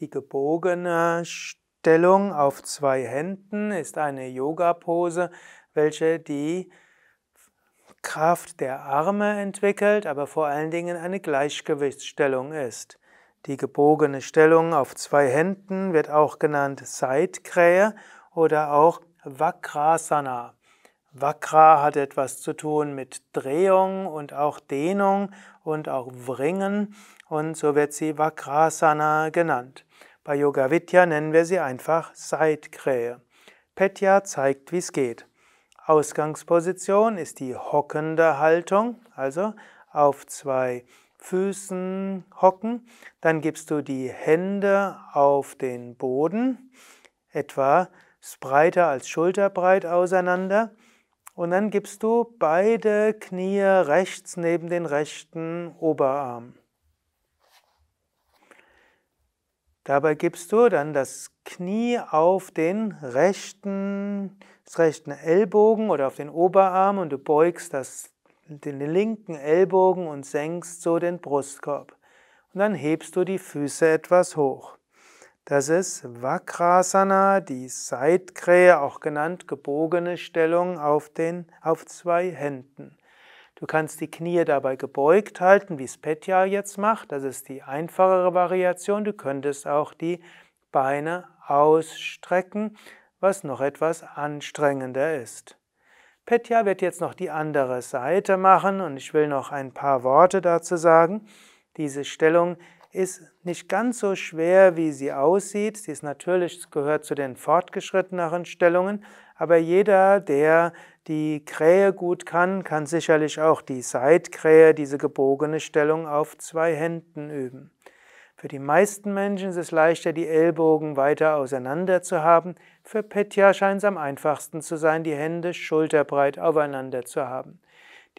Die gebogene Stellung auf zwei Händen ist eine Yoga-Pose, welche die Kraft der Arme entwickelt, aber vor allen Dingen eine Gleichgewichtsstellung ist. Die gebogene Stellung auf zwei Händen wird auch genannt Seitkrähe oder auch Vakrasana. Vakra hat etwas zu tun mit Drehung und auch Dehnung und auch Wringen und so wird sie Vakrasana genannt. Bei Yoga Vidya nennen wir sie einfach Seitkrähe. Petya zeigt, wie es geht. Ausgangsposition ist die hockende Haltung, also auf zwei Füßen hocken. Dann gibst du die Hände auf den Boden, etwa breiter als schulterbreit auseinander. Und dann gibst du beide Knie rechts neben den rechten Oberarm. Dabei gibst du dann das Knie auf den rechten, das rechten Ellbogen oder auf den Oberarm und du beugst das, den linken Ellbogen und senkst so den Brustkorb. Und dann hebst du die Füße etwas hoch. Das ist Vakrasana, die Seitkrähe, auch genannt gebogene Stellung auf, den, auf zwei Händen. Du kannst die Knie dabei gebeugt halten, wie es Petya jetzt macht. Das ist die einfachere Variation. Du könntest auch die Beine ausstrecken, was noch etwas anstrengender ist. Petya wird jetzt noch die andere Seite machen und ich will noch ein paar Worte dazu sagen. Diese Stellung ist nicht ganz so schwer, wie sie aussieht. Sie ist natürlich, gehört zu den fortgeschritteneren Stellungen, aber jeder, der die Krähe gut kann, kann sicherlich auch die Seitkrähe, diese gebogene Stellung auf zwei Händen üben. Für die meisten Menschen ist es leichter, die Ellbogen weiter auseinander zu haben. Für Petya scheint es am einfachsten zu sein, die Hände schulterbreit aufeinander zu haben.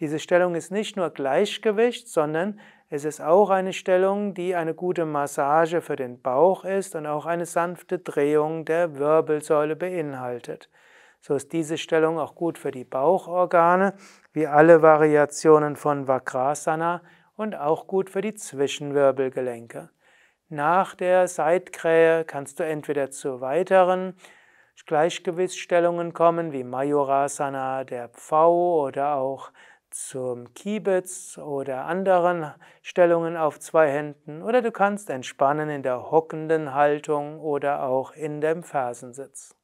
Diese Stellung ist nicht nur Gleichgewicht, sondern es ist auch eine Stellung, die eine gute Massage für den Bauch ist und auch eine sanfte Drehung der Wirbelsäule beinhaltet. So ist diese Stellung auch gut für die Bauchorgane, wie alle Variationen von Vakrasana und auch gut für die Zwischenwirbelgelenke. Nach der Seitkrähe kannst du entweder zu weiteren Gleichgewichtsstellungen kommen, wie Majorasana, der Pfau oder auch zum Kiebitz oder anderen Stellungen auf zwei Händen oder du kannst entspannen in der hockenden Haltung oder auch in dem Fersensitz.